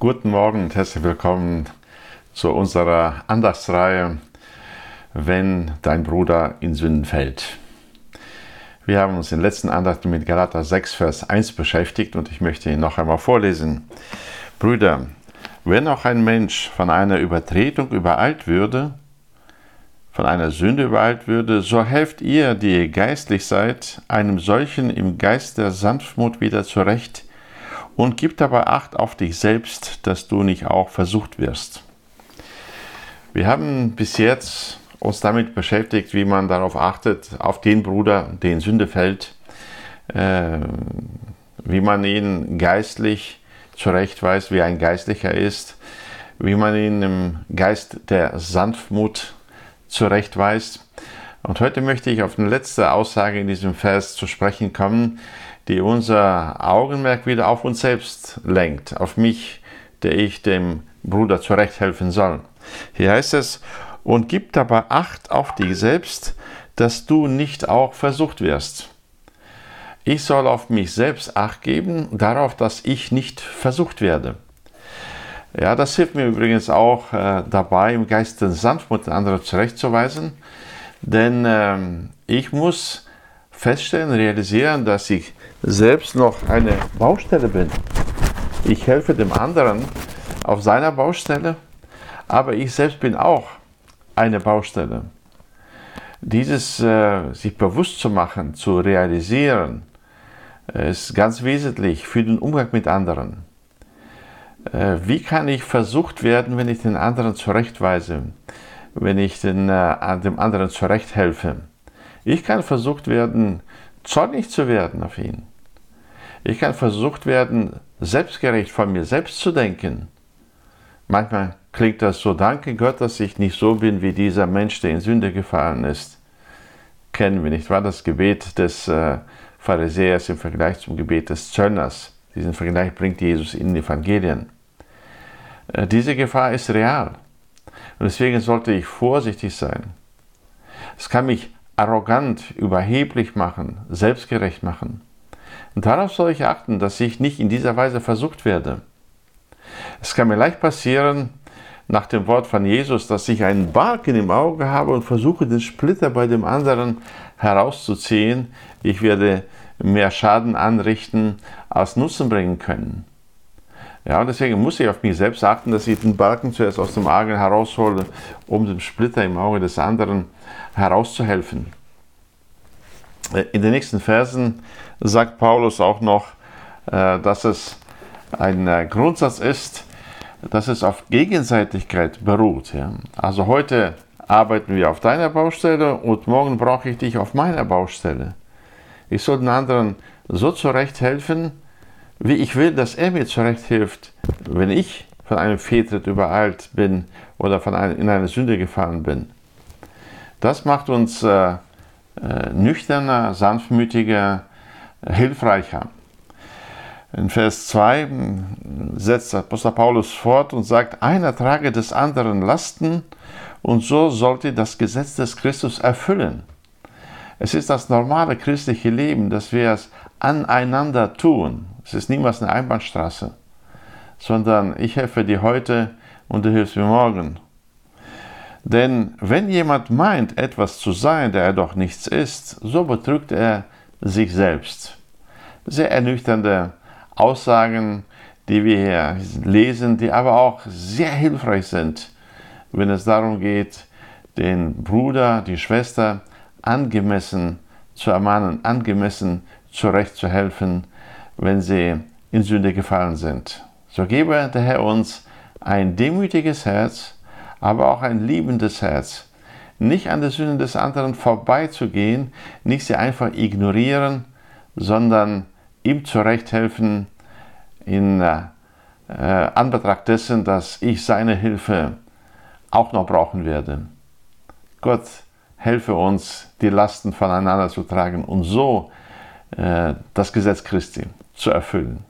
Guten Morgen und herzlich willkommen zu unserer Andachtsreihe, wenn dein Bruder in Sünden fällt. Wir haben uns in den letzten Andachten mit Galater 6, Vers 1 beschäftigt und ich möchte ihn noch einmal vorlesen. Brüder, wenn auch ein Mensch von einer Übertretung übereilt würde, von einer Sünde übereilt würde, so helft ihr, die ihr geistlich seid, einem solchen im Geist der Sanftmut wieder zurecht, und gib dabei Acht auf dich selbst, dass du nicht auch versucht wirst. Wir haben bis jetzt uns damit beschäftigt, wie man darauf achtet, auf den Bruder, der in Sünde fällt, äh, wie man ihn geistlich zurechtweist, wie ein Geistlicher ist, wie man ihn im Geist der Sanftmut zurechtweist. Und heute möchte ich auf eine letzte Aussage in diesem Vers zu sprechen kommen, die unser Augenmerk wieder auf uns selbst lenkt, auf mich, der ich dem Bruder zurechthelfen soll. Hier heißt es, und gib dabei Acht auf dich selbst, dass du nicht auch versucht wirst. Ich soll auf mich selbst Acht geben, darauf, dass ich nicht versucht werde. Ja, das hilft mir übrigens auch äh, dabei, im Geist den Sanftmut andere zurechtzuweisen, denn äh, ich muss feststellen, realisieren, dass ich selbst noch eine Baustelle bin. Ich helfe dem anderen auf seiner Baustelle, aber ich selbst bin auch eine Baustelle. Dieses äh, sich bewusst zu machen, zu realisieren, äh, ist ganz wesentlich für den Umgang mit anderen. Äh, wie kann ich versucht werden, wenn ich den anderen zurechtweise, wenn ich den, äh, dem anderen zurechthelfe? Ich kann versucht werden, zornig zu werden auf ihn. Ich kann versucht werden, selbstgerecht von mir selbst zu denken. Manchmal klingt das so, danke Gott, dass ich nicht so bin wie dieser Mensch, der in Sünde gefallen ist. Kennen wir nicht, war das Gebet des äh, Pharisäers im Vergleich zum Gebet des Zöllners. Diesen Vergleich bringt Jesus in den Evangelien. Äh, diese Gefahr ist real. Und deswegen sollte ich vorsichtig sein. Es kann mich arrogant, überheblich machen, selbstgerecht machen. Und darauf soll ich achten, dass ich nicht in dieser Weise versucht werde. Es kann mir leicht passieren, nach dem Wort von Jesus, dass ich einen Balken im Auge habe und versuche, den Splitter bei dem anderen herauszuziehen. Ich werde mehr Schaden anrichten, als Nutzen bringen können. Ja, und deswegen muss ich auf mich selbst achten, dass ich den Balken zuerst aus dem Auge heraushole, um den Splitter im Auge des anderen herauszuhelfen. Äh, in den nächsten Versen sagt Paulus auch noch, äh, dass es ein äh, Grundsatz ist, dass es auf Gegenseitigkeit beruht. Also heute arbeiten wir auf deiner Baustelle und morgen brauche ich dich auf meiner Baustelle. Ich soll den anderen so zurecht helfen, wie ich will, dass er mir zurecht hilft, wenn ich von einem Fehltritt übereilt bin oder von einem, in eine Sünde gefallen bin. Das macht uns äh, äh, nüchterner, sanftmütiger, äh, hilfreicher. In Vers 2 hm, setzt Apostel Paulus fort und sagt, einer trage des anderen Lasten und so sollte das Gesetz des Christus erfüllen. Es ist das normale christliche Leben, dass wir es aneinander tun. Es ist niemals eine Einbahnstraße, sondern ich helfe dir heute und du hilfst mir morgen. Denn wenn jemand meint, etwas zu sein, der er doch nichts ist, so betrügt er sich selbst. Sehr ernüchternde Aussagen, die wir hier lesen, die aber auch sehr hilfreich sind, wenn es darum geht, den Bruder, die Schwester angemessen zu ermahnen, angemessen zurechtzuhelfen, wenn sie in Sünde gefallen sind. So gebe der Herr uns ein demütiges Herz, aber auch ein liebendes Herz, nicht an der Sünde des anderen vorbeizugehen, nicht sie einfach ignorieren, sondern ihm zurechthelfen in äh, Anbetracht dessen, dass ich seine Hilfe auch noch brauchen werde. Gott helfe uns, die Lasten voneinander zu tragen und so äh, das Gesetz Christi zu erfüllen.